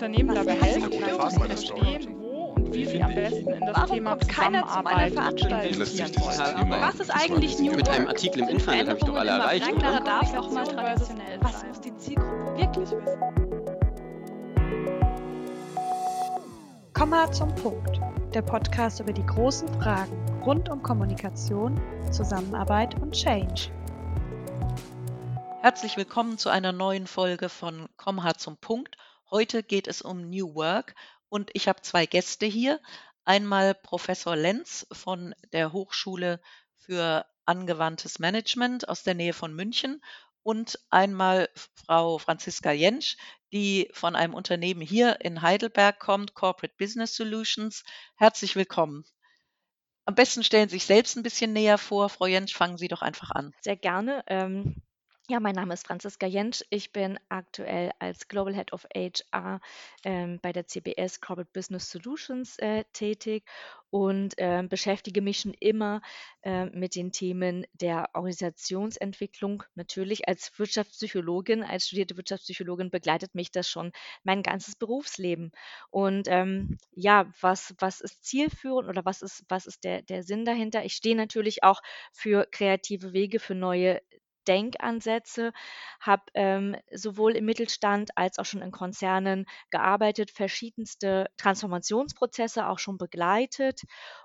Unternehmen dabei helfen, zu verstehen, wo und wie sie am besten in das Warum Thema kommt keiner zu meiner Zusammenarbeit Veranstaltung? investieren wollen. Was ist eigentlich New Mit einem Artikel im Internet habe ich doch alle erreicht, oder? darf auch mal traditionell Was muss die Zielgruppe wirklich wissen? Komma zum Punkt. Der Podcast über die großen Fragen rund um Kommunikation, Zusammenarbeit und Change. Herzlich willkommen zu einer neuen Folge von Komm hart zum Punkt. Heute geht es um New Work und ich habe zwei Gäste hier. Einmal Professor Lenz von der Hochschule für angewandtes Management aus der Nähe von München und einmal Frau Franziska Jentsch, die von einem Unternehmen hier in Heidelberg kommt, Corporate Business Solutions. Herzlich willkommen. Am besten stellen Sie sich selbst ein bisschen näher vor. Frau Jentsch, fangen Sie doch einfach an. Sehr gerne. Ähm, ja, mein Name ist Franziska Jentsch. Ich bin aktuell als Global Head of HR ähm, bei der CBS Corporate Business Solutions äh, tätig und ähm, beschäftige mich schon immer äh, mit den Themen der Organisationsentwicklung. Natürlich als Wirtschaftspsychologin, als studierte Wirtschaftspsychologin begleitet mich das schon mein ganzes Berufsleben. Und ähm, ja, was, was ist zielführend oder was ist, was ist der, der Sinn dahinter? Ich stehe natürlich auch für kreative Wege, für neue Denkansätze, habe ähm, sowohl im Mittelstand als auch schon in Konzernen gearbeitet, verschiedenste Transformationsprozesse auch schon begleitet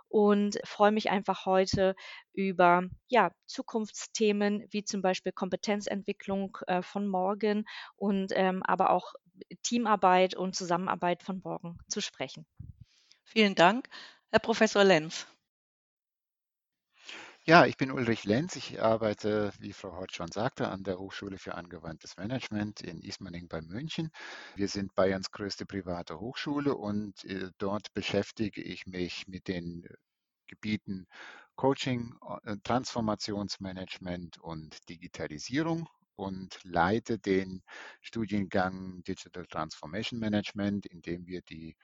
und freue mich einfach heute über ja, Zukunftsthemen wie zum Beispiel Kompetenzentwicklung äh, von morgen und ähm, aber auch Teamarbeit und Zusammenarbeit von morgen zu sprechen. Vielen Dank. Herr Professor Lenz. Ja, ich bin Ulrich Lenz. Ich arbeite, wie Frau Hort schon sagte, an der Hochschule für angewandtes Management in Ismaning bei München. Wir sind Bayerns größte private Hochschule und äh, dort beschäftige ich mich mit den äh, Gebieten Coaching, äh, Transformationsmanagement und Digitalisierung und leite den Studiengang Digital Transformation Management, in dem wir die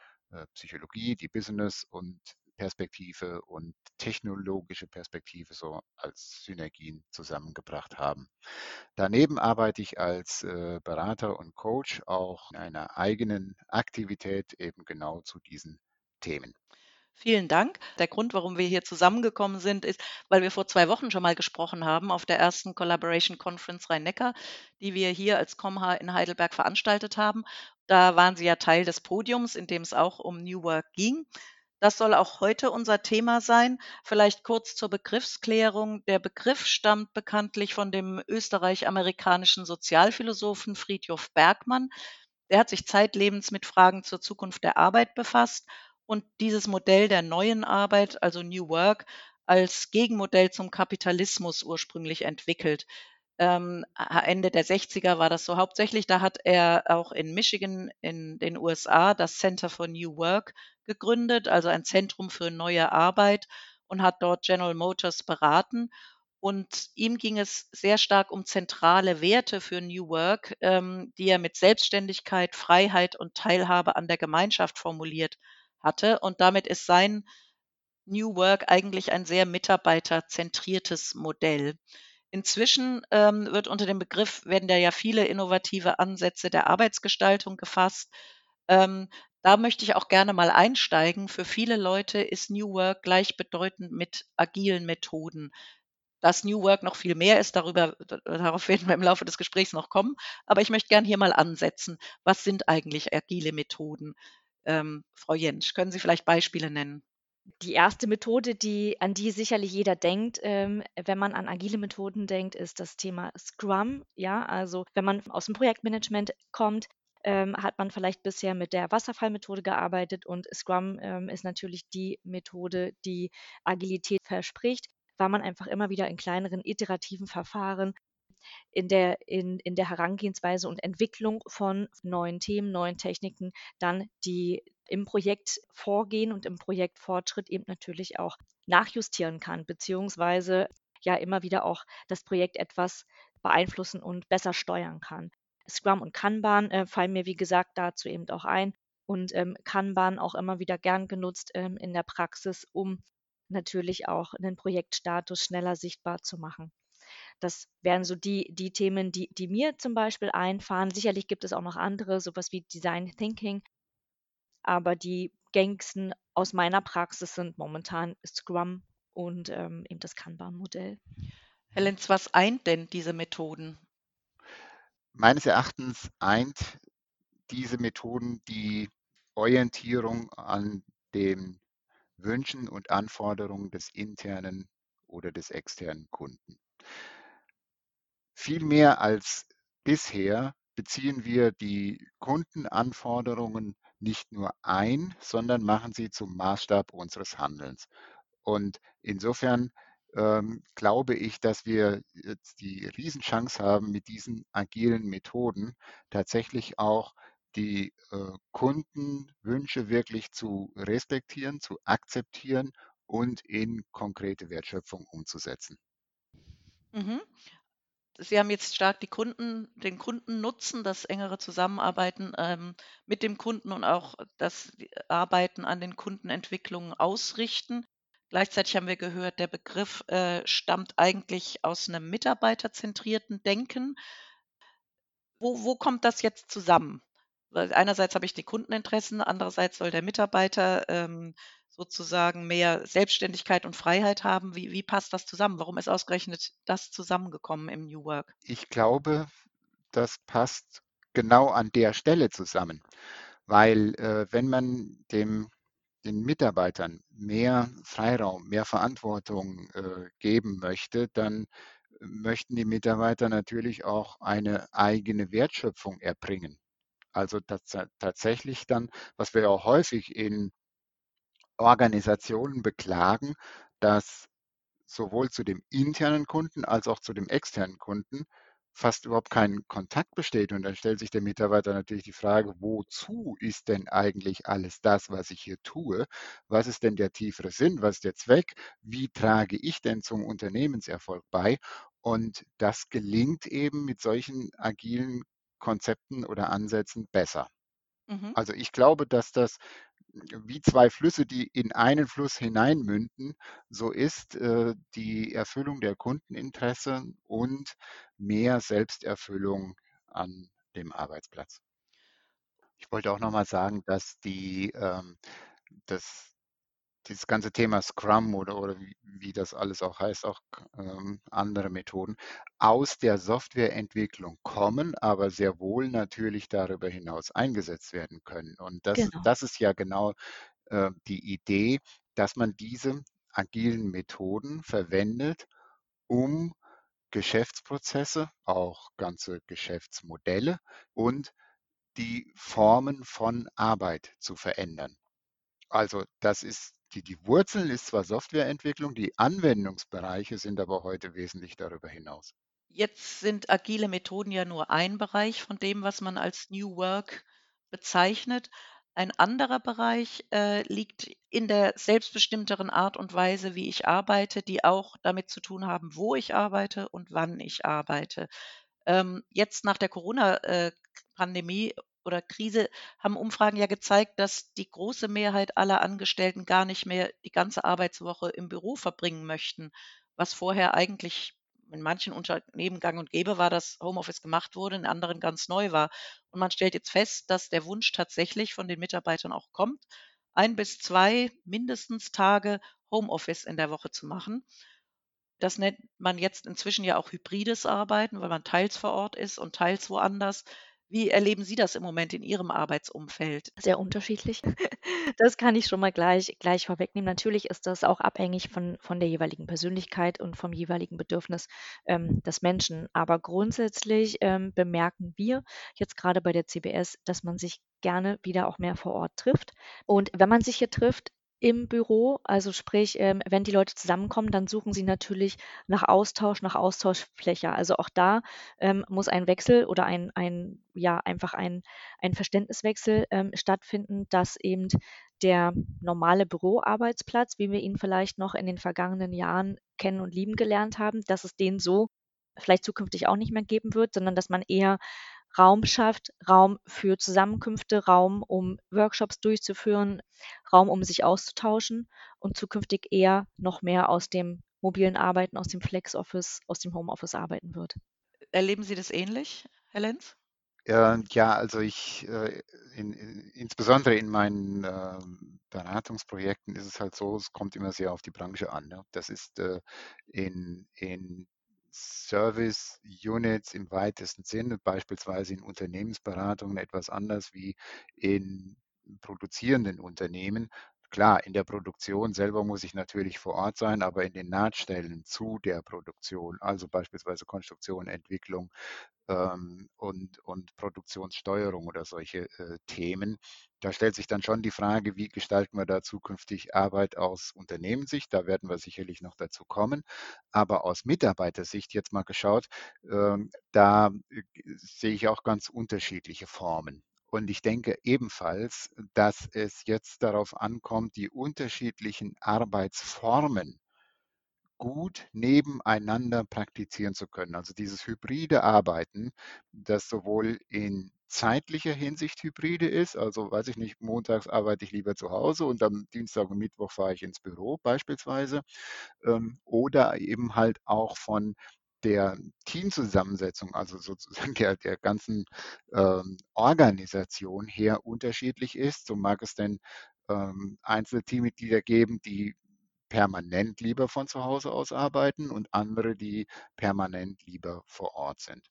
Psychologie, die Business und Perspektive und technologische Perspektive so als Synergien zusammengebracht haben. Daneben arbeite ich als äh, Berater und Coach auch in einer eigenen Aktivität eben genau zu diesen Themen. Vielen Dank. Der Grund, warum wir hier zusammengekommen sind, ist, weil wir vor zwei Wochen schon mal gesprochen haben auf der ersten Collaboration Conference Rhein-Neckar, die wir hier als ComH in Heidelberg veranstaltet haben. Da waren Sie ja Teil des Podiums, in dem es auch um New Work ging. Das soll auch heute unser Thema sein. Vielleicht kurz zur Begriffsklärung. Der Begriff stammt bekanntlich von dem österreich-amerikanischen Sozialphilosophen Friedhof Bergmann. Der hat sich zeitlebens mit Fragen zur Zukunft der Arbeit befasst und dieses Modell der neuen Arbeit, also New Work, als Gegenmodell zum Kapitalismus ursprünglich entwickelt. Ähm, Ende der 60er war das so hauptsächlich. Da hat er auch in Michigan in den USA das Center for New Work gegründet, also ein Zentrum für neue Arbeit und hat dort General Motors beraten. Und ihm ging es sehr stark um zentrale Werte für New Work, ähm, die er mit Selbstständigkeit, Freiheit und Teilhabe an der Gemeinschaft formuliert hatte. Und damit ist sein New Work eigentlich ein sehr mitarbeiterzentriertes Modell. Inzwischen ähm, wird unter dem Begriff, werden da ja viele innovative Ansätze der Arbeitsgestaltung gefasst. Ähm, da möchte ich auch gerne mal einsteigen. Für viele Leute ist New Work gleichbedeutend mit agilen Methoden. Dass New Work noch viel mehr ist, darüber, darauf werden wir im Laufe des Gesprächs noch kommen. Aber ich möchte gerne hier mal ansetzen. Was sind eigentlich agile Methoden? Ähm, Frau Jentsch, können Sie vielleicht Beispiele nennen? Die erste Methode, die, an die sicherlich jeder denkt, ähm, wenn man an agile Methoden denkt, ist das Thema Scrum. Ja, also wenn man aus dem Projektmanagement kommt, ähm, hat man vielleicht bisher mit der Wasserfallmethode gearbeitet und Scrum ähm, ist natürlich die Methode, die Agilität verspricht, weil man einfach immer wieder in kleineren iterativen Verfahren in der, in, in der Herangehensweise und Entwicklung von neuen Themen, neuen Techniken dann die im Projekt vorgehen und im Projektfortschritt eben natürlich auch nachjustieren kann, beziehungsweise ja immer wieder auch das Projekt etwas beeinflussen und besser steuern kann. Scrum und Kanban äh, fallen mir, wie gesagt, dazu eben auch ein und ähm, Kanban auch immer wieder gern genutzt ähm, in der Praxis, um natürlich auch einen Projektstatus schneller sichtbar zu machen. Das wären so die, die Themen, die, die mir zum Beispiel einfahren. Sicherlich gibt es auch noch andere, sowas wie Design Thinking, aber die gängigsten aus meiner Praxis sind momentan Scrum und ähm, eben das Kanban-Modell. Herr Lenz, was eint denn diese Methoden? Meines Erachtens eint diese Methoden die Orientierung an den Wünschen und Anforderungen des internen oder des externen Kunden. Viel mehr als bisher beziehen wir die Kundenanforderungen nicht nur ein, sondern machen sie zum Maßstab unseres Handelns. Und insofern ähm, glaube ich, dass wir jetzt die Riesenchance haben, mit diesen agilen Methoden tatsächlich auch die äh, Kundenwünsche wirklich zu respektieren, zu akzeptieren und in konkrete Wertschöpfung umzusetzen. Mhm. Sie haben jetzt stark die Kunden, den Kundennutzen, das engere Zusammenarbeiten ähm, mit dem Kunden und auch das Arbeiten an den Kundenentwicklungen ausrichten. Gleichzeitig haben wir gehört, der Begriff äh, stammt eigentlich aus einem mitarbeiterzentrierten Denken. Wo, wo kommt das jetzt zusammen? Weil einerseits habe ich die Kundeninteressen, andererseits soll der Mitarbeiter ähm, sozusagen mehr Selbstständigkeit und Freiheit haben. Wie, wie passt das zusammen? Warum ist ausgerechnet das zusammengekommen im New Work? Ich glaube, das passt genau an der Stelle zusammen, weil äh, wenn man dem den Mitarbeitern mehr Freiraum, mehr Verantwortung äh, geben möchte, dann möchten die Mitarbeiter natürlich auch eine eigene Wertschöpfung erbringen. Also tatsächlich dann, was wir auch häufig in Organisationen beklagen, dass sowohl zu dem internen Kunden als auch zu dem externen Kunden fast überhaupt kein Kontakt besteht. Und dann stellt sich der Mitarbeiter natürlich die Frage, wozu ist denn eigentlich alles das, was ich hier tue? Was ist denn der tiefere Sinn? Was ist der Zweck? Wie trage ich denn zum Unternehmenserfolg bei? Und das gelingt eben mit solchen agilen Konzepten oder Ansätzen besser. Mhm. Also ich glaube, dass das wie zwei Flüsse, die in einen Fluss hineinmünden, so ist äh, die Erfüllung der Kundeninteresse und mehr Selbsterfüllung an dem Arbeitsplatz. Ich wollte auch nochmal sagen, dass die, ähm, das dieses ganze Thema Scrum oder, oder wie, wie das alles auch heißt, auch ähm, andere Methoden, aus der Softwareentwicklung kommen, aber sehr wohl natürlich darüber hinaus eingesetzt werden können. Und das, genau. das ist ja genau äh, die Idee, dass man diese agilen Methoden verwendet, um Geschäftsprozesse, auch ganze Geschäftsmodelle und die Formen von Arbeit zu verändern. Also das ist die, die Wurzeln ist zwar Softwareentwicklung, die Anwendungsbereiche sind aber heute wesentlich darüber hinaus. Jetzt sind agile Methoden ja nur ein Bereich von dem, was man als New Work bezeichnet. Ein anderer Bereich äh, liegt in der selbstbestimmteren Art und Weise, wie ich arbeite, die auch damit zu tun haben, wo ich arbeite und wann ich arbeite. Ähm, jetzt nach der Corona-Pandemie äh, oder Krise haben Umfragen ja gezeigt, dass die große Mehrheit aller Angestellten gar nicht mehr die ganze Arbeitswoche im Büro verbringen möchten, was vorher eigentlich in manchen Unternehmen gang und gäbe war, dass Homeoffice gemacht wurde, in anderen ganz neu war. Und man stellt jetzt fest, dass der Wunsch tatsächlich von den Mitarbeitern auch kommt, ein bis zwei mindestens Tage Homeoffice in der Woche zu machen. Das nennt man jetzt inzwischen ja auch hybrides Arbeiten, weil man teils vor Ort ist und teils woanders. Wie erleben Sie das im Moment in Ihrem Arbeitsumfeld? Sehr unterschiedlich. Das kann ich schon mal gleich, gleich vorwegnehmen. Natürlich ist das auch abhängig von, von der jeweiligen Persönlichkeit und vom jeweiligen Bedürfnis ähm, des Menschen. Aber grundsätzlich ähm, bemerken wir jetzt gerade bei der CBS, dass man sich gerne wieder auch mehr vor Ort trifft. Und wenn man sich hier trifft, im Büro. Also sprich, ähm, wenn die Leute zusammenkommen, dann suchen sie natürlich nach Austausch, nach Austauschfläche. Also auch da ähm, muss ein Wechsel oder ein, ein ja, einfach ein, ein Verständniswechsel ähm, stattfinden, dass eben der normale Büroarbeitsplatz, wie wir ihn vielleicht noch in den vergangenen Jahren kennen und lieben gelernt haben, dass es den so vielleicht zukünftig auch nicht mehr geben wird, sondern dass man eher Raum schafft, Raum für Zusammenkünfte, Raum, um Workshops durchzuführen, Raum, um sich auszutauschen und zukünftig eher noch mehr aus dem mobilen Arbeiten, aus dem Flex-Office, aus dem Homeoffice arbeiten wird. Erleben Sie das ähnlich, Herr Lenz? Äh, ja, also ich, äh, in, in, insbesondere in meinen äh, Beratungsprojekten ist es halt so, es kommt immer sehr auf die Branche an. Ne? Das ist äh, in, in Service Units im weitesten Sinne, beispielsweise in Unternehmensberatungen etwas anders wie in produzierenden Unternehmen. Klar, in der Produktion selber muss ich natürlich vor Ort sein, aber in den Nahtstellen zu der Produktion, also beispielsweise Konstruktion, Entwicklung ähm, und, und Produktionssteuerung oder solche äh, Themen, da stellt sich dann schon die Frage, wie gestalten wir da zukünftig Arbeit aus Unternehmenssicht? Da werden wir sicherlich noch dazu kommen. Aber aus Mitarbeitersicht jetzt mal geschaut, ähm, da äh, sehe ich auch ganz unterschiedliche Formen. Und ich denke ebenfalls, dass es jetzt darauf ankommt, die unterschiedlichen Arbeitsformen gut nebeneinander praktizieren zu können. Also dieses hybride Arbeiten, das sowohl in zeitlicher Hinsicht hybride ist, also weiß ich nicht, montags arbeite ich lieber zu Hause und am Dienstag und Mittwoch fahre ich ins Büro beispielsweise, ähm, oder eben halt auch von der Teamzusammensetzung, also sozusagen der, der ganzen ähm, Organisation her unterschiedlich ist. So mag es denn ähm, einzelne Teammitglieder geben, die permanent lieber von zu Hause aus arbeiten und andere, die permanent lieber vor Ort sind.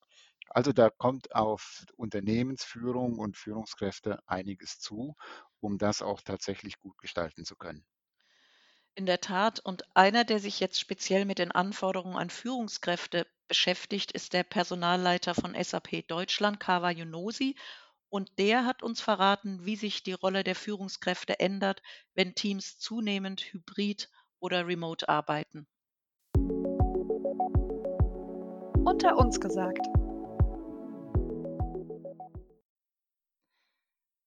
Also da kommt auf Unternehmensführung und Führungskräfte einiges zu, um das auch tatsächlich gut gestalten zu können. In der Tat. Und einer, der sich jetzt speziell mit den Anforderungen an Führungskräfte beschäftigt, ist der Personalleiter von SAP Deutschland, Kawa Yunosi. Und der hat uns verraten, wie sich die Rolle der Führungskräfte ändert, wenn Teams zunehmend hybrid oder remote arbeiten. Unter uns gesagt.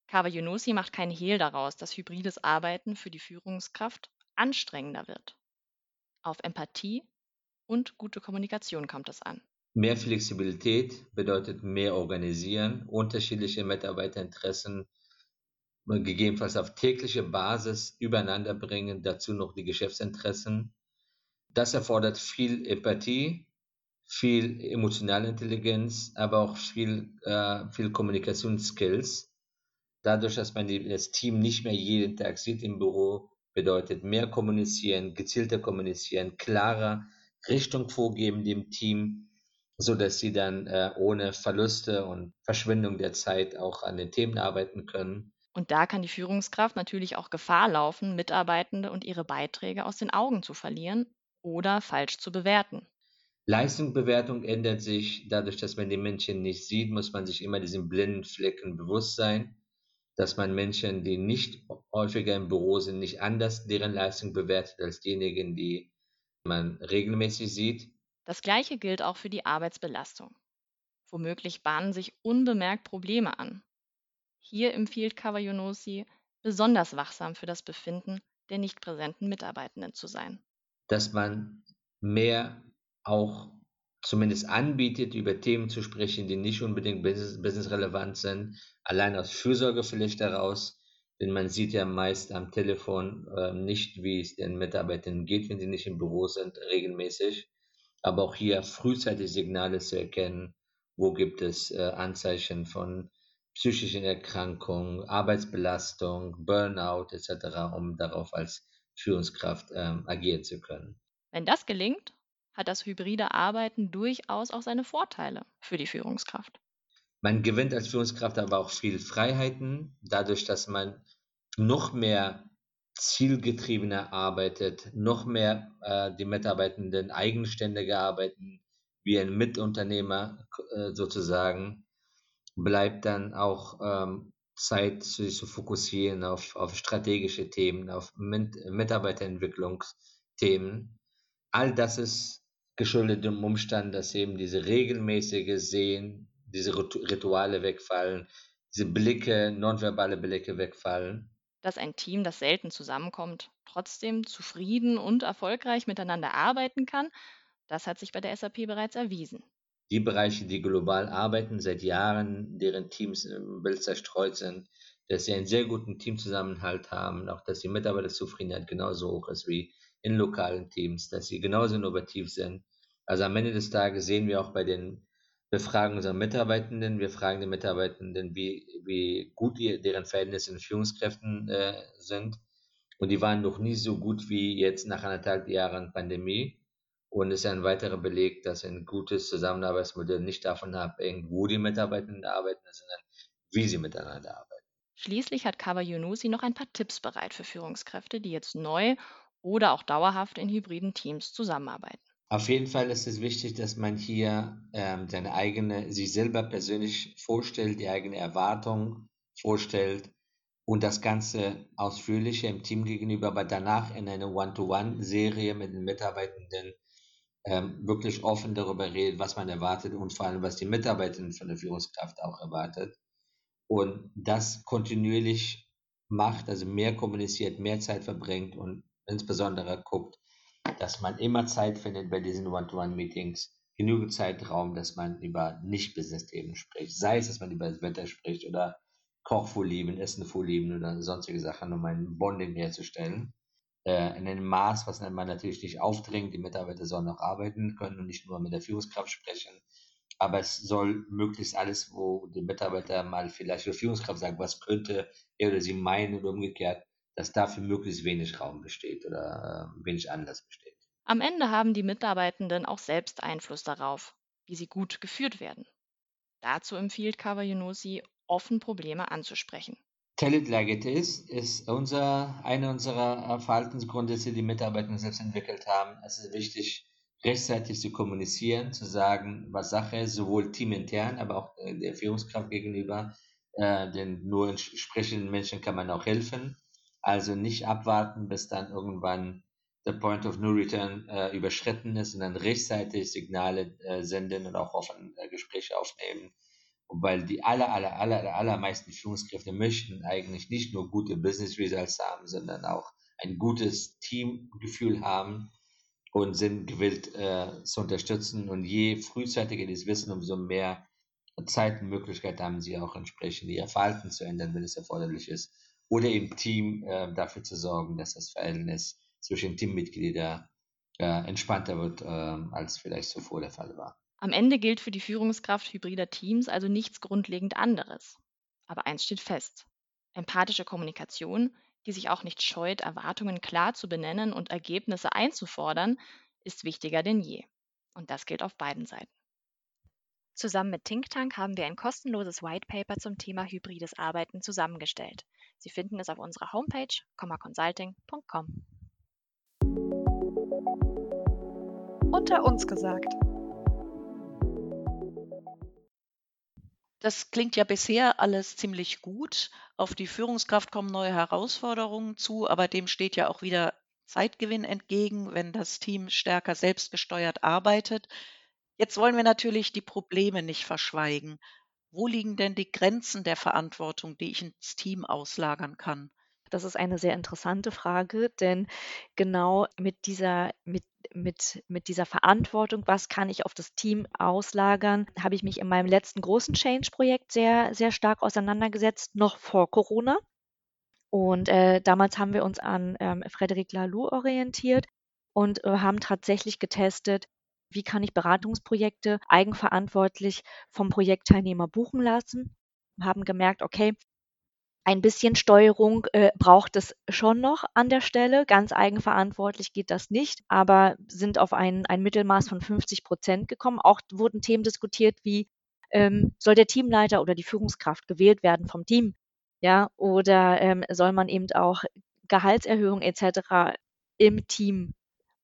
Kawa Yunusi macht keinen Hehl daraus, dass hybrides Arbeiten für die Führungskraft anstrengender wird. Auf Empathie und gute Kommunikation kommt es an. Mehr Flexibilität bedeutet mehr Organisieren, unterschiedliche Mitarbeiterinteressen gegebenenfalls auf tägliche Basis übereinander bringen, dazu noch die Geschäftsinteressen. Das erfordert viel Empathie, viel emotionale Intelligenz, aber auch viel, äh, viel Kommunikationsskills. Dadurch, dass man das Team nicht mehr jeden Tag sieht im Büro, bedeutet mehr kommunizieren, gezielter kommunizieren, klarer Richtung vorgeben dem Team, so dass sie dann äh, ohne Verluste und Verschwendung der Zeit auch an den Themen arbeiten können. Und da kann die Führungskraft natürlich auch Gefahr laufen, Mitarbeitende und ihre Beiträge aus den Augen zu verlieren oder falsch zu bewerten. Leistungsbewertung ändert sich dadurch, dass man die Menschen nicht sieht, muss man sich immer diesen blinden Flecken bewusst sein dass man Menschen, die nicht häufiger im Büro sind, nicht anders deren Leistung bewertet als diejenigen, die man regelmäßig sieht. Das Gleiche gilt auch für die Arbeitsbelastung. Womöglich bahnen sich unbemerkt Probleme an. Hier empfiehlt Kawayunosi, besonders wachsam für das Befinden der nicht präsenten Mitarbeitenden zu sein. Dass man mehr auch zumindest anbietet, über Themen zu sprechen, die nicht unbedingt business, businessrelevant sind, allein aus Fürsorge vielleicht heraus, denn man sieht ja meist am Telefon äh, nicht, wie es den Mitarbeitern geht, wenn sie nicht im Büro sind, regelmäßig. Aber auch hier frühzeitig Signale zu erkennen, wo gibt es äh, Anzeichen von psychischen Erkrankungen, Arbeitsbelastung, Burnout etc., um darauf als Führungskraft ähm, agieren zu können. Wenn das gelingt, hat das hybride Arbeiten durchaus auch seine Vorteile für die Führungskraft. Man gewinnt als Führungskraft aber auch viel Freiheiten, dadurch, dass man noch mehr zielgetriebener arbeitet, noch mehr äh, die Mitarbeitenden eigenständiger arbeiten, wie ein Mitunternehmer äh, sozusagen, bleibt dann auch ähm, Zeit, sich zu fokussieren auf, auf strategische Themen, auf Mit Mitarbeiterentwicklungsthemen. All das ist geschuldet dem Umstand, dass eben diese regelmäßige Sehen, diese Rituale wegfallen, diese Blicke, nonverbale Blicke wegfallen. Dass ein Team, das selten zusammenkommt, trotzdem zufrieden und erfolgreich miteinander arbeiten kann, das hat sich bei der SAP bereits erwiesen. Die Bereiche, die global arbeiten, seit Jahren, deren Teams im Bild zerstreut sind, dass sie einen sehr guten Teamzusammenhalt haben, auch dass die Mitarbeiterzufriedenheit genauso hoch ist wie in lokalen Teams, dass sie genauso innovativ sind. Also am Ende des Tages sehen wir auch bei den Wir fragen unsere Mitarbeitenden, wir fragen die Mitarbeitenden, wie, wie gut die, deren Verhältnisse in Führungskräften äh, sind. Und die waren noch nie so gut wie jetzt nach anderthalb Jahren Pandemie. Und es ist ein weiterer Beleg, dass ein gutes Zusammenarbeitsmodell nicht davon abhängt, wo die Mitarbeitenden arbeiten, sondern wie sie miteinander arbeiten. Schließlich hat Kava Yunusi noch ein paar Tipps bereit für Führungskräfte, die jetzt neu oder auch dauerhaft in hybriden Teams zusammenarbeiten. Auf jeden Fall ist es wichtig, dass man hier ähm, seine eigene, sich selber persönlich vorstellt, die eigene Erwartung vorstellt und das Ganze ausführlicher im Team gegenüber, aber danach in einer One-to-One-Serie mit den Mitarbeitenden ähm, wirklich offen darüber redet, was man erwartet und vor allem, was die Mitarbeitenden von der Führungskraft auch erwartet. Und das kontinuierlich macht, also mehr kommuniziert, mehr Zeit verbringt und insbesondere guckt, dass man immer Zeit findet bei diesen One-to-One-Meetings, genügend Zeitraum, dass man über Nicht-Business-Themen spricht. Sei es, dass man über das Wetter spricht oder Kochvorlieben, Essenvorlieben oder sonstige Sachen, um ein Bonding herzustellen. Äh, in einem Maß, was man natürlich nicht aufdringt. Die Mitarbeiter sollen auch arbeiten können und nicht nur mit der Führungskraft sprechen. Aber es soll möglichst alles, wo die Mitarbeiter mal vielleicht der Führungskraft sagen, was könnte er oder sie meinen oder umgekehrt, dass dafür möglichst wenig Raum besteht oder äh, wenig Anlass besteht. Am Ende haben die Mitarbeitenden auch selbst Einfluss darauf, wie sie gut geführt werden. Dazu empfiehlt Kawayunosi, offen Probleme anzusprechen. Tell it like it is ist unser, eine unserer Verhaltensgrundsätze, die Mitarbeiter selbst entwickelt haben. Es ist wichtig, rechtzeitig zu kommunizieren, zu sagen, was Sache ist, sowohl teamintern, aber auch äh, der Führungskraft gegenüber. Äh, denn nur entsprechenden Menschen kann man auch helfen. Also nicht abwarten, bis dann irgendwann der Point of No Return äh, überschritten ist, sondern rechtzeitig Signale äh, senden und auch offen äh, Gespräche aufnehmen. Und weil die aller, aller, aller, allermeisten Führungskräfte möchten eigentlich nicht nur gute Business Results haben, sondern auch ein gutes Teamgefühl haben und sind gewillt äh, zu unterstützen. Und je frühzeitiger die es wissen, umso mehr Zeit und Möglichkeit haben sie auch entsprechend ihr Verhalten zu ändern, wenn es erforderlich ist oder im Team äh, dafür zu sorgen, dass das Verhältnis zwischen Teammitgliedern äh, entspannter wird, äh, als vielleicht zuvor der Fall war. Am Ende gilt für die Führungskraft hybrider Teams also nichts grundlegend anderes. Aber eins steht fest. Empathische Kommunikation, die sich auch nicht scheut, Erwartungen klar zu benennen und Ergebnisse einzufordern, ist wichtiger denn je. Und das gilt auf beiden Seiten. Zusammen mit ThinkTank haben wir ein kostenloses White Paper zum Thema hybrides Arbeiten zusammengestellt. Sie finden es auf unserer Homepage commaconsulting.com. Unter uns gesagt. Das klingt ja bisher alles ziemlich gut. Auf die Führungskraft kommen neue Herausforderungen zu, aber dem steht ja auch wieder Zeitgewinn entgegen, wenn das Team stärker selbstgesteuert arbeitet. Jetzt wollen wir natürlich die Probleme nicht verschweigen. Wo liegen denn die Grenzen der Verantwortung, die ich ins Team auslagern kann? Das ist eine sehr interessante Frage, denn genau mit dieser, mit, mit, mit dieser Verantwortung, was kann ich auf das Team auslagern, habe ich mich in meinem letzten großen Change-Projekt sehr, sehr stark auseinandergesetzt, noch vor Corona. Und äh, damals haben wir uns an ähm, Frederic Laloux orientiert und äh, haben tatsächlich getestet, wie kann ich Beratungsprojekte eigenverantwortlich vom Projektteilnehmer buchen lassen. Haben gemerkt, okay, ein bisschen Steuerung äh, braucht es schon noch an der Stelle. Ganz eigenverantwortlich geht das nicht, aber sind auf ein, ein Mittelmaß von 50 Prozent gekommen. Auch wurden Themen diskutiert wie, ähm, soll der Teamleiter oder die Führungskraft gewählt werden vom Team? Ja, oder ähm, soll man eben auch Gehaltserhöhung etc. im Team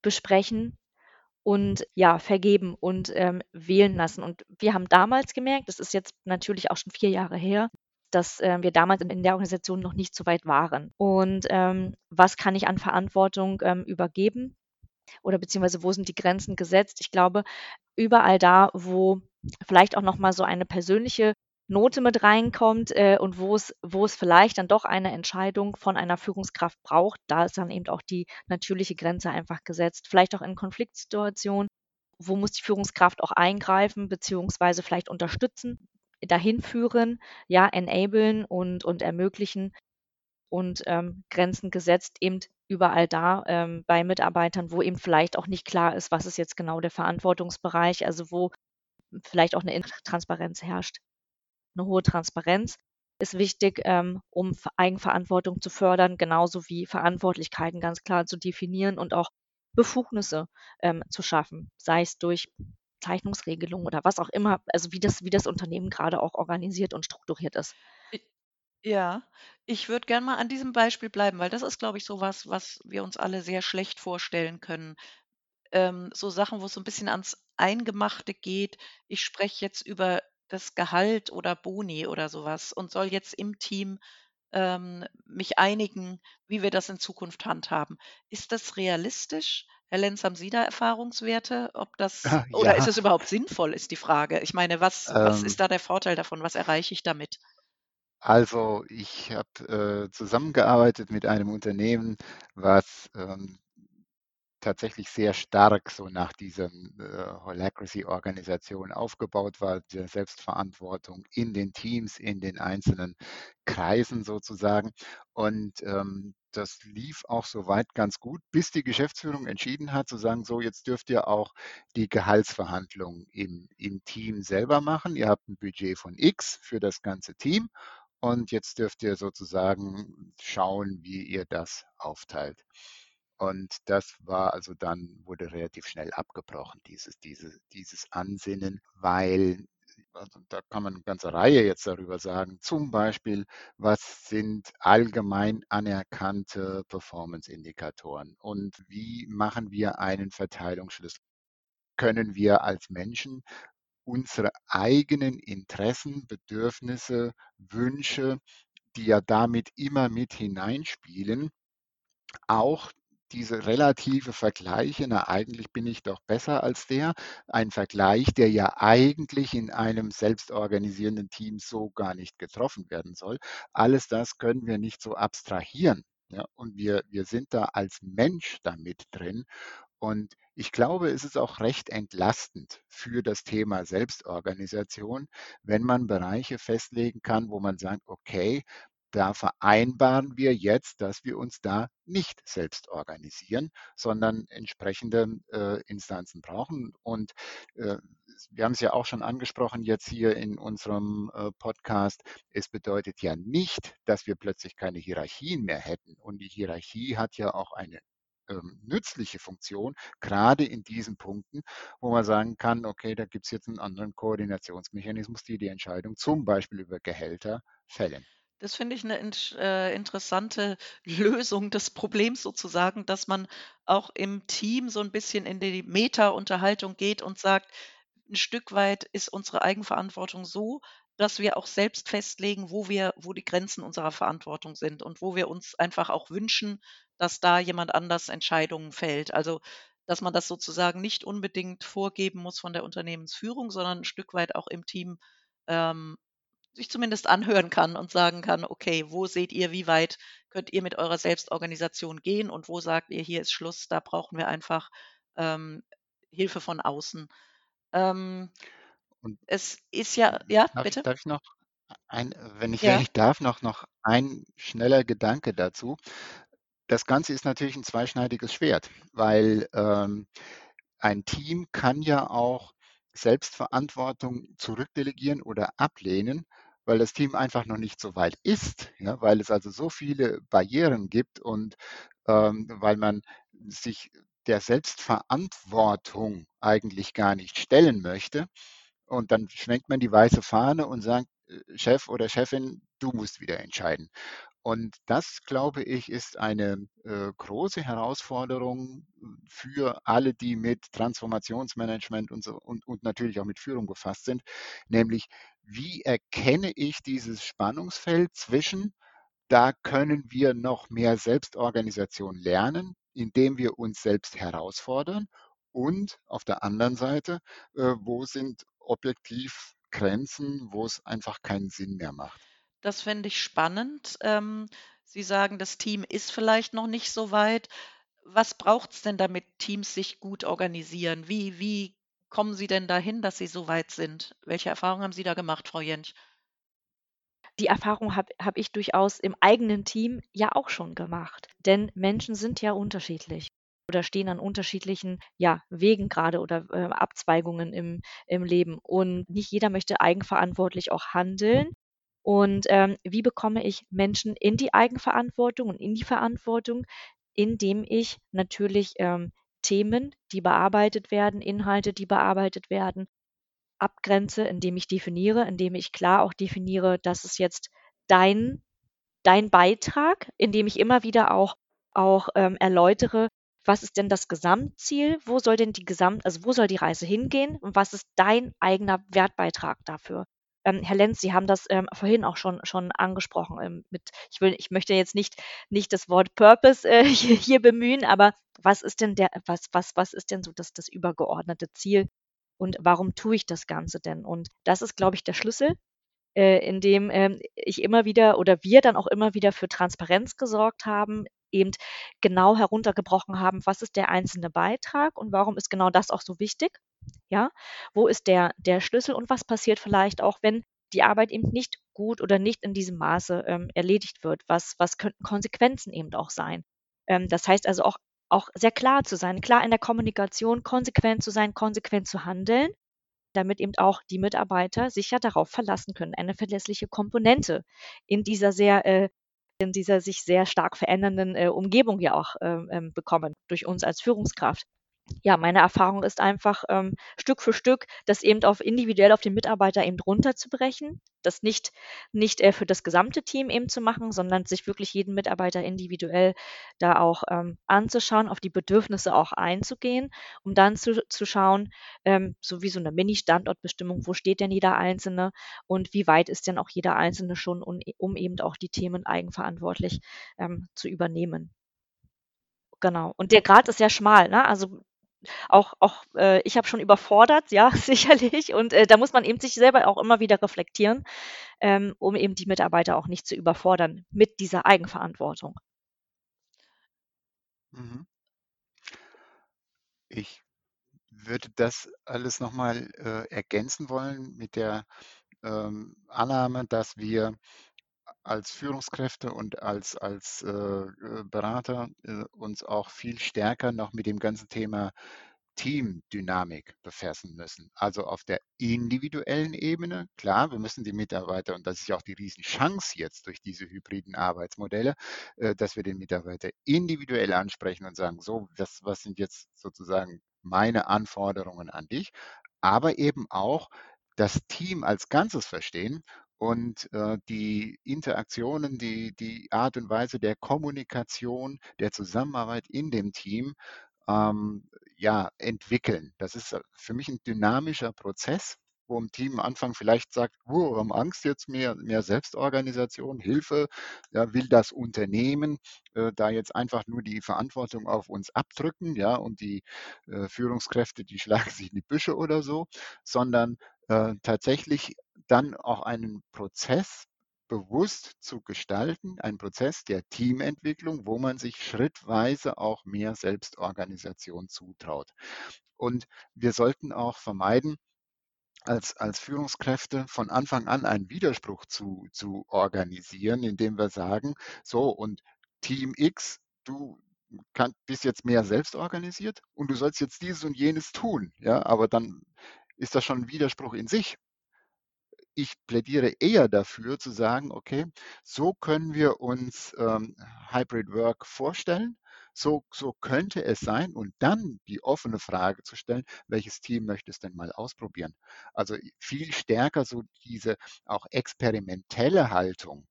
besprechen und ja, vergeben und ähm, wählen lassen. Und wir haben damals gemerkt, das ist jetzt natürlich auch schon vier Jahre her, dass äh, wir damals in, der Organisation noch nicht so weit waren. Und ähm, was kann ich an Verantwortung ähm, übergeben? Oder beziehungsweise wo sind die Grenzen gesetzt? Ich glaube, überall da, wo vielleicht auch nochmal so eine persönliche Note mit reinkommt äh, und wo es, wo es vielleicht dann doch eine Entscheidung von einer Führungskraft braucht, da ist dann eben auch die natürliche Grenze einfach gesetzt. Vielleicht auch in Konfliktsituationen, wo muss die Führungskraft auch eingreifen, beziehungsweise vielleicht unterstützen, dahin führen, ja, enablen und, und ermöglichen und ähm, Grenzen gesetzt, eben überall da ähm, bei Mitarbeitern, wo eben vielleicht auch nicht klar ist, was ist jetzt genau der Verantwortungsbereich, also wo vielleicht auch eine Transparenz herrscht. Eine hohe Transparenz ist wichtig, ähm, um Eigenverantwortung zu fördern, genauso wie Verantwortlichkeiten ganz klar zu definieren und auch Befugnisse ähm, zu schaffen, sei es durch Zeichnungsregelungen oder was auch immer, also wie das, wie das Unternehmen gerade auch organisiert und strukturiert ist. Ja, ich würde gern mal an diesem Beispiel bleiben, weil das ist, glaube ich, so was, was wir uns alle sehr schlecht vorstellen können. Ähm, so Sachen, wo es so ein bisschen ans Eingemachte geht. Ich spreche jetzt über das Gehalt oder Boni oder sowas und soll jetzt im Team ähm, mich einigen, wie wir das in Zukunft handhaben. Ist das realistisch? Herr Lenz, haben Sie da Erfahrungswerte? Ob das oder ist Ja, es überhaupt sinnvoll, ist die Frage. Ich meine, was, was ähm, ist da der Vorteil davon? Was erreiche ich damit? also ich habe äh, zusammengearbeitet mit einem Unternehmen, was ähm, tatsächlich sehr stark so nach diesem äh, Holacracy-Organisation aufgebaut war, der Selbstverantwortung in den Teams, in den einzelnen Kreisen sozusagen. Und ähm, das lief auch soweit ganz gut, bis die Geschäftsführung entschieden hat, zu sagen, so jetzt dürft ihr auch die Gehaltsverhandlungen im, im Team selber machen. Ihr habt ein Budget von X für das ganze Team und jetzt dürft ihr sozusagen schauen, wie ihr das aufteilt. Und das war also dann, wurde relativ schnell abgebrochen, dieses, diese, dieses Ansinnen, weil also da kann man eine ganze Reihe jetzt darüber sagen. Zum Beispiel, was sind allgemein anerkannte Performance-Indikatoren und wie machen wir einen Verteilungsschlüssel? Können wir als Menschen unsere eigenen Interessen, Bedürfnisse, Wünsche, die ja damit immer mit hineinspielen, auch diese relative Vergleiche, na eigentlich bin ich doch besser als der, ein Vergleich, der ja eigentlich in einem selbstorganisierenden Team so gar nicht getroffen werden soll. Alles das können wir nicht so abstrahieren. Ja, und wir, wir sind da als Mensch damit drin. Und ich glaube, es ist auch recht entlastend für das Thema Selbstorganisation, wenn man Bereiche festlegen kann, wo man sagt, okay, da vereinbaren wir jetzt, dass wir uns da nicht selbst organisieren, sondern entsprechende äh, Instanzen brauchen. Und äh, wir haben es ja auch schon angesprochen jetzt hier in unserem äh, Podcast. Es bedeutet ja nicht, dass wir plötzlich keine Hierarchien mehr hätten. Und die Hierarchie hat ja auch eine ähm, nützliche Funktion, gerade in diesen Punkten, wo man sagen kann, okay, da gibt es jetzt einen anderen Koordinationsmechanismus, die die Entscheidung zum Beispiel über Gehälter fällen. Das finde ich eine int äh, interessante Lösung des Problems sozusagen, dass man auch im Team so ein bisschen in die Meta-Unterhaltung geht und sagt: ein Stück weit ist unsere Eigenverantwortung so, dass wir auch selbst festlegen, wo wir wo die Grenzen unserer Verantwortung sind und wo wir uns einfach auch wünschen, dass da jemand anders Entscheidungen fällt. Also, dass man das sozusagen nicht unbedingt vorgeben muss von der Unternehmensführung, sondern ein Stück weit auch im Team, ähm, sich zumindest anhören kann und sagen kann, okay, wo seht ihr, wie weit könnt ihr mit eurer Selbstorganisation gehen und wo sagt ihr, hier ist Schluss, da brauchen wir einfach ähm, Hilfe von außen. Ähm, es ist ja, ja, darf, bitte? darf ich noch ein, wenn ich, Ja. darf, noch, noch ein schneller Gedanke dazu. Das Ganze ist natürlich ein zweischneidiges Schwert, weil ähm, ein Team kann ja auch Selbstverantwortung zurückdelegieren oder ablehnen, weil das Team einfach noch nicht so weit ist, ja, weil es also so viele Barrieren gibt und ähm, weil man sich der Selbstverantwortung eigentlich gar nicht stellen möchte. Und dann schwenkt man die weiße Fahne und sagt, äh, Chef oder Chefin, du musst wieder entscheiden. Und das, glaube ich, ist eine äh, große Herausforderung für alle, die mit Transformationsmanagement und, so, und, und natürlich auch mit Führung befasst sind, nämlich wie erkenne ich dieses Spannungsfeld zwischen, da können wir noch mehr Selbstorganisation lernen, indem wir uns selbst herausfordern und auf der anderen Seite, äh, wo sind objektiv Grenzen, wo es einfach keinen Sinn mehr macht. Das fände ich spannend. Ähm, Sie sagen, das Team ist vielleicht noch nicht so weit. Was braucht es denn, damit Teams sich gut organisieren? Wie, wie kommen Sie denn dahin, dass Sie so weit sind? Welche Erfahrungen haben Sie da gemacht, Frau Jentsch? Die Erfahrung habe hab ich durchaus im eigenen Team ja auch schon gemacht. Denn Menschen sind ja unterschiedlich. oder stehen an unterschiedlichen ja, Wegen gerade oder äh, Abzweigungen im, im Leben. Und nicht jeder möchte eigenverantwortlich auch handeln. Und ähm, wie bekomme ich Menschen in die Eigenverantwortung und in die Verantwortung, indem ich natürlich ähm, Themen, die bearbeitet werden, Inhalte, die bearbeitet werden, abgrenze, indem ich definiere, indem ich klar auch definiere, das ist jetzt dein, dein Beitrag, indem ich immer wieder auch, auch ähm, erläutere, was ist denn das Gesamtziel? Wo soll denn die Gesamt, also wo soll die Reise hingehen? Und was ist dein eigener Wertbeitrag dafür? Ähm, Herr Lenz, Sie haben das ähm, vorhin auch schon, schon angesprochen. Ähm, mit, ich, will, ich möchte jetzt nicht, nicht das Wort Purpose äh, hier, hier, bemühen, aber was ist denn der, was, was, was ist denn so das, das übergeordnete Ziel? Und warum tue ich das Ganze denn? Und das ist, glaube ich, der Schlüssel, äh, in dem ähm, ich immer wieder oder wir dann auch immer wieder für Transparenz gesorgt haben, eben genau heruntergebrochen haben, was ist der einzelne Beitrag und warum ist genau das auch so wichtig? Ja, wo ist der, der Schlüssel und was passiert vielleicht auch, wenn die Arbeit eben nicht gut oder nicht in diesem Maße ähm, erledigt wird? Was, was könnten Konsequenzen eben auch sein? Ähm, das heißt also auch, auch sehr klar zu sein, klar in der Kommunikation, konsequent zu sein, konsequent zu handeln, damit eben auch die Mitarbeiter sich ja darauf verlassen können, eine verlässliche Komponente in dieser sehr äh, in dieser sich sehr stark verändernden äh, Umgebung ja auch ähm, bekommen durch uns als Führungskraft ja, meine Erfahrung ist einfach, ähm, Stück für Stück das eben auf individuell auf den Mitarbeiter eben runterzubrechen, das nicht nicht, äh, für das gesamte Team eben zu machen, sondern sich wirklich jeden Mitarbeiter individuell da auch, ähm, anzuschauen, auf die Bedürfnisse auch einzugehen, um dann zu zu schauen, ähm, so wie so eine Mini-Standortbestimmung, wo steht denn jeder Einzelne und wie weit ist denn auch jeder Einzelne schon, un um eben auch die Themen eigenverantwortlich, ähm, zu übernehmen. Genau. Und der Grad ist sehr schmal, ne? Also auch, auch äh, ich habe schon überfordert, ja, sicherlich. Und äh, da muss man eben sich selber auch immer wieder reflektieren, ähm, um eben die Mitarbeiter auch nicht zu überfordern mit dieser Eigenverantwortung. Mhm. Ich würde das alles nochmal äh, ergänzen wollen mit der ähm, Annahme, dass wir als Führungskräfte und als, als äh, äh, Berater äh, uns auch viel stärker noch mit dem ganzen Thema Teamdynamik befassen müssen. Also auf der individuellen Ebene, klar, wir müssen die Mitarbeiter, und das ist ja auch die Riesenchance jetzt durch diese hybriden Arbeitsmodelle, äh, dass wir den Mitarbeiter individuell ansprechen und sagen, so, das, was sind jetzt sozusagen meine Anforderungen an dich, aber eben auch das Team als Ganzes verstehen und äh, die Interaktionen, die, die Art und Weise der Kommunikation, der Zusammenarbeit in dem Team ähm, ja, entwickeln. Das ist äh, für mich ein dynamischer Prozess, wo ein Team am Anfang vielleicht sagt, wir haben Angst jetzt mehr, mehr Selbstorganisation, Hilfe, ja, will das Unternehmen äh, da jetzt einfach nur die Verantwortung auf uns abdrücken, ja, und die äh, Führungskräfte, die schlagen sich in die Büsche oder so, sondern äh, tatsächlich dann auch einen Prozess bewusst zu gestalten, ein Prozess der Teamentwicklung, wo man sich schrittweise auch mehr Selbstorganisation zutraut. Und wir sollten auch vermeiden, als, als Führungskräfte von Anfang an einen Widerspruch zu, zu organisieren, indem wir sagen, so und Team X, du kann, bist jetzt mehr selbst organisiert und du sollst jetzt dieses und jenes tun. Ja, aber dann ist das schon ein Widerspruch in sich, ich plädiere eher dafür zu sagen, okay, so können wir uns ähm, Hybrid Work vorstellen. So, so könnte es sein und dann die offene Frage zu stellen, welches Team möchte es denn mal ausprobieren? Also viel stärker so diese auch experimentelle Haltung,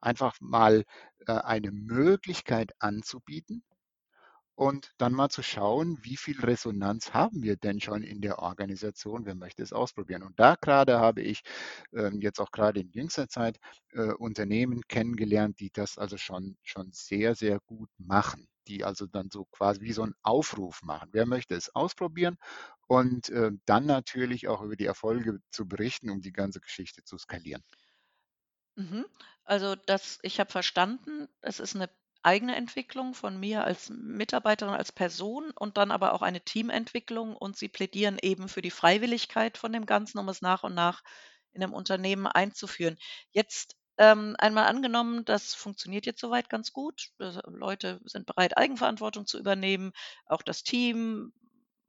einfach mal äh, eine Möglichkeit anzubieten, und dann mal zu schauen, wie viel Resonanz haben wir denn schon in der Organisation, wer möchte es ausprobieren. Und da gerade habe ich äh, jetzt auch gerade in jüngster Zeit äh, Unternehmen kennengelernt, die das also schon, schon sehr, sehr gut machen, die also dann so quasi wie so einen Aufruf machen. Wer möchte es ausprobieren und äh, dann natürlich auch über die Erfolge zu berichten, um die ganze Geschichte zu skalieren. Mhm. Also das, ich habe verstanden, es ist eine eigene Entwicklung von mir als Mitarbeiterin, als Person und dann aber auch eine Teamentwicklung und sie plädieren eben für die Freiwilligkeit von dem Ganzen, um es nach und nach in einem Unternehmen einzuführen. Jetzt ähm, einmal angenommen, das funktioniert jetzt soweit ganz gut. Also, Leute sind bereit, Eigenverantwortung zu übernehmen. Auch das Team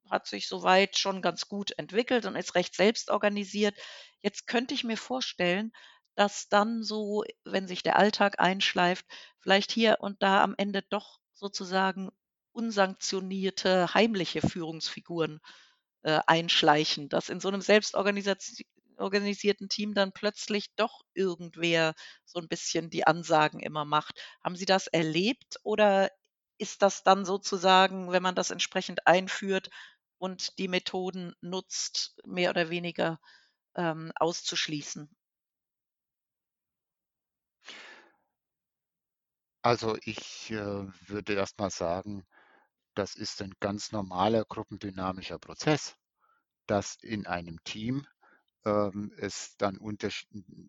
hat sich soweit schon ganz gut entwickelt und ist recht selbstorganisiert. Jetzt könnte ich mir vorstellen, dass dann so, wenn sich der Alltag einschleift, vielleicht hier und da am Ende doch sozusagen unsanktionierte heimliche Führungsfiguren äh, einschleichen, dass in so einem selbstorganisierten Team dann plötzlich doch irgendwer so ein bisschen die Ansagen immer macht. Haben Sie das erlebt oder ist das dann sozusagen, wenn man das entsprechend einführt und die Methoden nutzt, mehr oder weniger ähm, auszuschließen? Also ich äh, würde erst mal sagen, das ist ein ganz normaler gruppendynamischer Prozess, dass in einem Team es dann untersch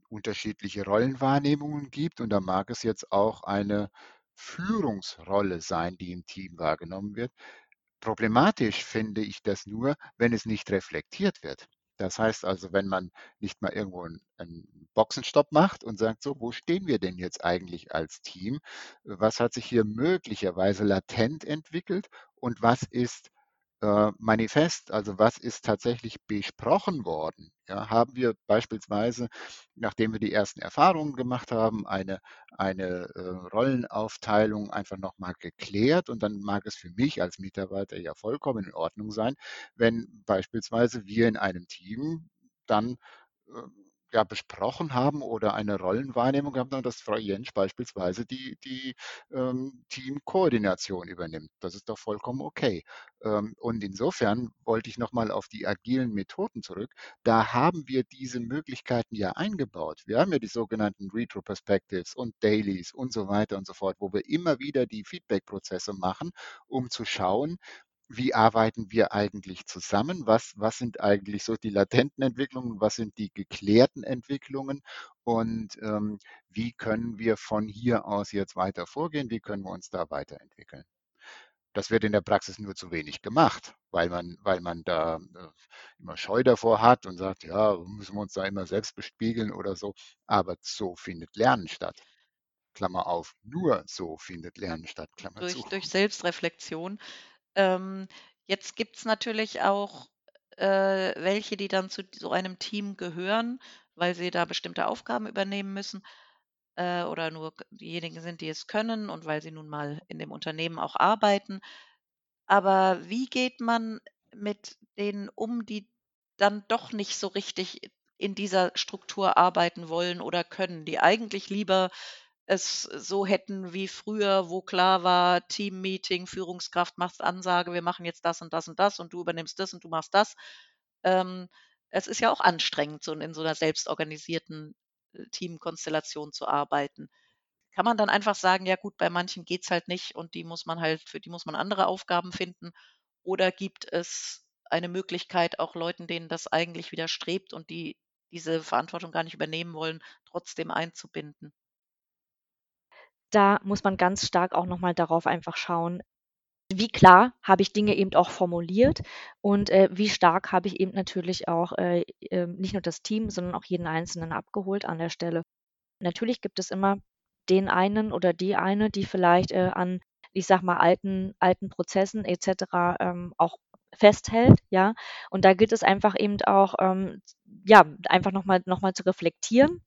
unterschiedliche Rollenwahrnehmungen gibt und da mag es jetzt auch eine Führungsrolle sein, die im Team wahrgenommen wird. Problematisch finde ich das nur, wenn es nicht reflektiert wird. Das heißt also, wenn man nicht mal irgendwo einen Boxenstopp macht und sagt, so, wo stehen wir denn jetzt eigentlich als Team? Was hat sich hier möglicherweise latent entwickelt und was ist äh, manifest, also was ist tatsächlich besprochen worden? Ja, haben wir beispielsweise, nachdem wir die ersten Erfahrungen gemacht haben, eine, eine äh, Rollenaufteilung einfach nochmal geklärt und dann mag es für mich als Mitarbeiter ja vollkommen in Ordnung sein, wenn beispielsweise wir in einem Team dann äh, ja, besprochen haben oder eine Rollenwahrnehmung haben, dass Frau Jentsch beispielsweise die, die ähm, Teamkoordination übernimmt. Das ist doch vollkommen okay. Ähm, und insofern wollte ich nochmal auf die agilen Methoden zurück. Da haben wir diese Möglichkeiten ja eingebaut. Wir haben ja die sogenannten Retro Perspectives und Dailies und so weiter und so fort, wo wir immer wieder die Feedback-Prozesse machen, um zu schauen, wie arbeiten wir eigentlich zusammen? Was, was sind eigentlich so die latenten Entwicklungen? Was sind die geklärten Entwicklungen? Und ähm, wie können wir von hier aus jetzt weiter vorgehen? Wie können wir uns da weiterentwickeln? Das wird in der Praxis nur zu wenig gemacht, weil man, weil man da äh, immer Scheu davor hat und sagt, ja, müssen wir uns da immer selbst bespiegeln oder so. Aber so findet Lernen statt. Klammer auf, nur so findet Lernen statt, Klammer Durch, zu. durch Selbstreflexion. Ähm, jetzt gibt es natürlich auch äh, welche, die dann zu so einem Team gehören, weil sie da bestimmte Aufgaben übernehmen müssen äh, oder nur diejenigen sind, die es können und weil sie nun mal in dem Unternehmen auch arbeiten. Aber wie geht man mit denen um, die dann doch nicht so richtig in dieser Struktur arbeiten wollen oder können, die eigentlich lieber es so hätten wie früher, wo klar war, Teammeeting, Führungskraft macht Ansage, wir machen jetzt das und das und das und du übernimmst das und du machst das. Ähm, es ist ja auch anstrengend, so in so einer selbstorganisierten äh, Teamkonstellation zu arbeiten. Kann man dann einfach sagen, ja gut, bei manchen geht es halt nicht und die muss man halt, für die muss man andere Aufgaben finden? Oder gibt es eine Möglichkeit, auch Leuten, denen das eigentlich widerstrebt und die diese Verantwortung gar nicht übernehmen wollen, trotzdem einzubinden? Da muss man ganz stark auch nochmal darauf einfach schauen, wie klar habe ich Dinge eben auch formuliert und äh, wie stark habe ich eben natürlich auch äh, äh, nicht nur das Team, sondern auch jeden Einzelnen abgeholt an der Stelle. Natürlich gibt es immer den einen oder die eine, die vielleicht äh, an, ich sag mal, alten, alten Prozessen etc. Ähm, auch festhält, ja. Und da gilt es einfach eben auch, ähm, ja, einfach nochmal noch mal zu reflektieren,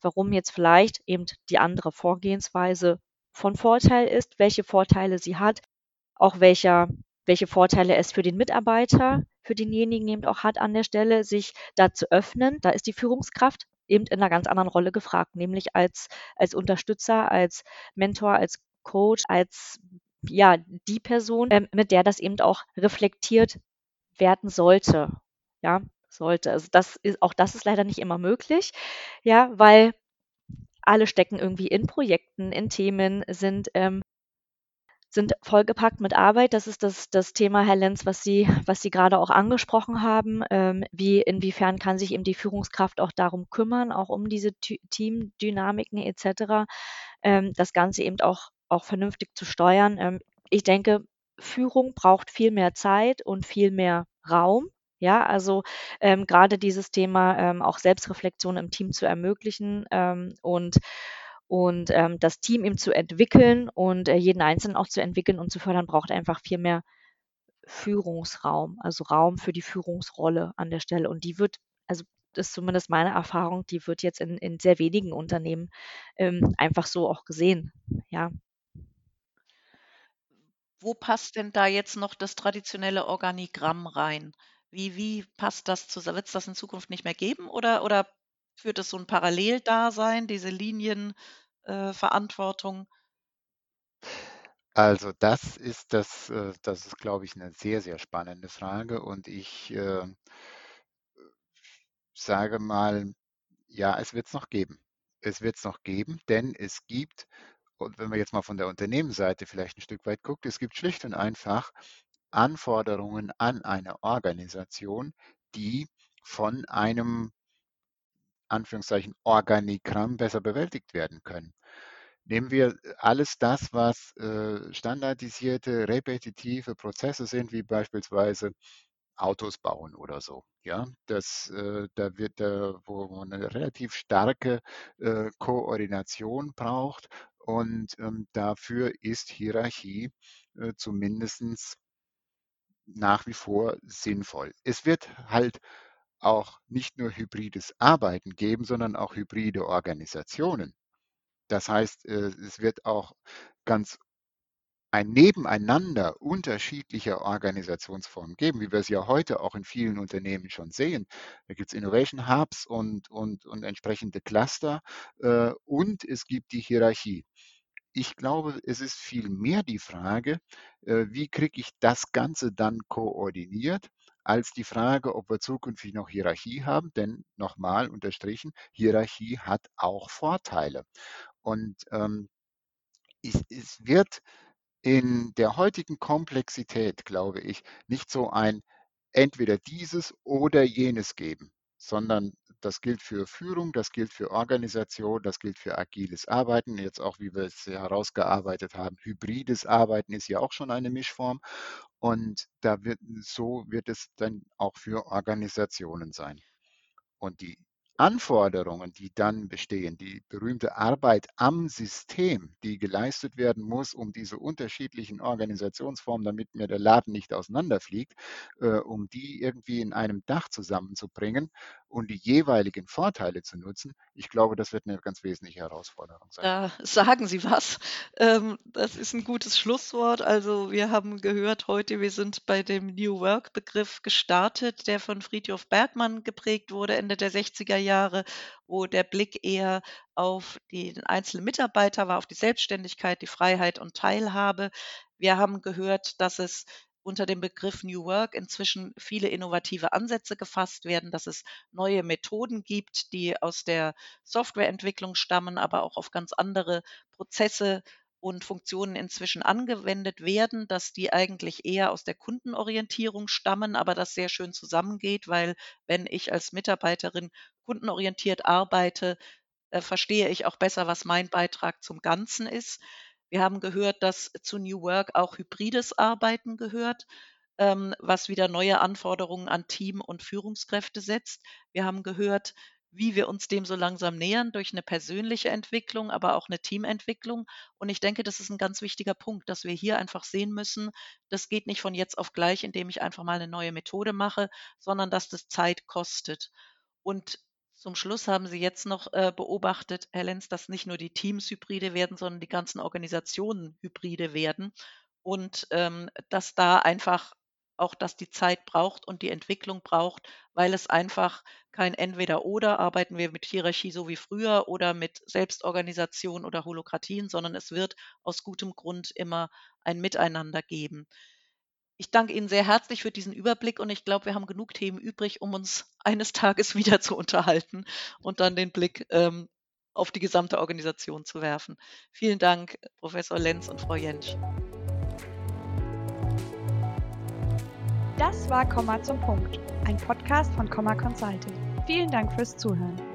warum jetzt vielleicht eben die andere Vorgehensweise von Vorteil ist, welche Vorteile sie hat, auch welcher, welche Vorteile es für den Mitarbeiter, für denjenigen eben auch hat an der Stelle, sich da zu öffnen. Da ist die Führungskraft eben in einer ganz anderen Rolle gefragt, nämlich als, als Unterstützer, als Mentor, als Coach, als ja, die Person, ähm, mit der das eben auch reflektiert werden sollte. Ja, sollte. Also das ist, auch das ist leider nicht immer möglich, ja, weil alle stecken irgendwie in Projekten, in Themen, sind, ähm, sind vollgepackt mit Arbeit. Das ist das, das Thema, Herr Lenz, was Sie, was Sie gerade auch angesprochen haben. Ähm, wie, inwiefern kann sich eben die Führungskraft auch darum kümmern, auch um diese Teamdynamiken etc., ähm, das Ganze eben auch, auch vernünftig zu steuern. Ähm, ich denke, Führung braucht viel mehr Zeit und viel mehr Raum Ja, also ähm, gerade dieses Thema ähm, auch Selbstreflexion im Team zu ermöglichen ähm, und und ähm, das Team eben zu entwickeln und äh, jeden Einzelnen auch zu entwickeln und zu fördern, braucht einfach viel mehr Führungsraum, also Raum für die Führungsrolle an der Stelle. Und die wird, also das ist zumindest meine Erfahrung, die wird jetzt in, in sehr wenigen Unternehmen ähm, einfach so auch gesehen. Ja. Wo passt denn da jetzt noch das traditionelle Organigramm rein? Wie, wie passt das zusammen? Wird es das in Zukunft nicht mehr geben oder, oder führt es so ein Paralleldasein, diese Linienverantwortung? Also das ist das, äh, das ist, glaube ich, eine sehr, sehr spannende Frage und ich äh, sage mal, ja, es wird es noch geben. Es wird es noch geben, denn es gibt, und wenn man jetzt mal von der Unternehmensseite vielleicht ein Stück weit guckt, es gibt schlicht und einfach Anforderungen an eine Organisation, die von einem Anführungszeichen Organigramm besser bewältigt werden können. Nehmen wir alles das, was äh, standardisierte, repetitive Prozesse sind, wie beispielsweise Autos bauen oder so. Ja, das, äh, da wird, da, wo man eine relativ starke äh, Koordination braucht und ähm, dafür ist Hierarchie äh, zumindest nach wie vor sinnvoll. Es wird halt auch nicht nur hybrides Arbeiten geben, sondern auch hybride Organisationen. Das heißt, äh, es wird auch ganz ein Nebeneinander unterschiedlicher Organisationsformen geben, wie wir es ja heute auch in vielen Unternehmen schon sehen. Da gibt es Innovation Hubs und, und, und entsprechende Cluster äh, und es gibt die Hierarchie. Ich glaube, es ist viel mehr die Frage, äh, wie kriege ich das Ganze dann koordiniert, als die Frage, ob wir zukünftig noch Hierarchie haben. Denn nochmal unterstrichen, Hierarchie hat auch Vorteile. Und ähm, es, es wird in der heutigen Komplexität, glaube ich, nicht so ein entweder dieses oder jenes geben, sondern das gilt für Führung, das gilt für Organisation, das gilt für agiles Arbeiten. Jetzt auch, wie wir es herausgearbeitet haben, hybrides Arbeiten ist ja auch schon eine Mischform. Und da wird, so wird es dann auch für Organisationen sein. Und die Anforderungen, die dann bestehen, die berühmte Arbeit am System, die geleistet werden muss, um diese unterschiedlichen Organisationsformen, damit mir der Laden nicht auseinanderfliegt, äh, um die irgendwie in einem Dach zusammenzubringen und die jeweiligen Vorteile zu nutzen, ich glaube, das wird eine ganz wesentliche Herausforderung sein. Da sagen Sie was. Ähm, das ist ein gutes Schlusswort. Also wir haben gehört heute, wir sind bei dem New Work-Begriff gestartet, der von Friedhof Bergmann geprägt wurde, Ende der 60er Jahre, wo der Blick eher auf den einzelnen Mitarbeiter war, auf die Selbstständigkeit, die Freiheit und Teilhabe. Wir haben gehört, dass es unter dem Begriff New Work inzwischen viele innovative Ansätze gefasst werden, dass es neue Methoden gibt, die aus der Softwareentwicklung stammen, aber auch auf ganz andere Prozesse und Funktionen inzwischen angewendet werden, dass die eigentlich eher aus der Kundenorientierung stammen, aber das sehr schön zusammengeht, weil wenn ich als Mitarbeiterin kundenorientiert arbeite, äh, verstehe ich auch besser, was mein Beitrag zum Ganzen ist. Wir haben gehört, dass zu New Work auch hybrides Arbeiten gehört, ähm, was wieder neue Anforderungen an Team und Führungskräfte setzt. Wir haben gehört, wie wir uns dem so langsam nähern durch eine persönliche Entwicklung, aber auch eine Teamentwicklung. Und ich denke, das ist ein ganz wichtiger Punkt, dass wir hier einfach sehen müssen, das geht nicht von jetzt auf gleich, indem ich einfach mal eine neue Methode mache, sondern dass das Zeit kostet. Und zum Schluss haben Sie jetzt noch äh, beobachtet, Herr Lenz, dass nicht nur die Teams hybride werden, sondern die ganzen Organisationen hybride werden und ähm, dass da einfach auch das die Zeit braucht und die Entwicklung braucht, weil es einfach kein Entweder-Oder, arbeiten wir mit Hierarchie so wie früher oder mit Selbstorganisation oder Holokratien, sondern es wird aus gutem Grund immer ein Miteinander geben. Ich danke Ihnen sehr herzlich für diesen Überblick und ich glaube, wir haben genug Themen übrig, um uns eines Tages wieder zu unterhalten und dann den Blick ähm, auf die gesamte Organisation zu werfen. Vielen Dank, Professor Lenz und Frau Jentsch. Das war Komma zum Punkt, ein Podcast von Komma Consulting. Vielen Dank fürs Zuhören.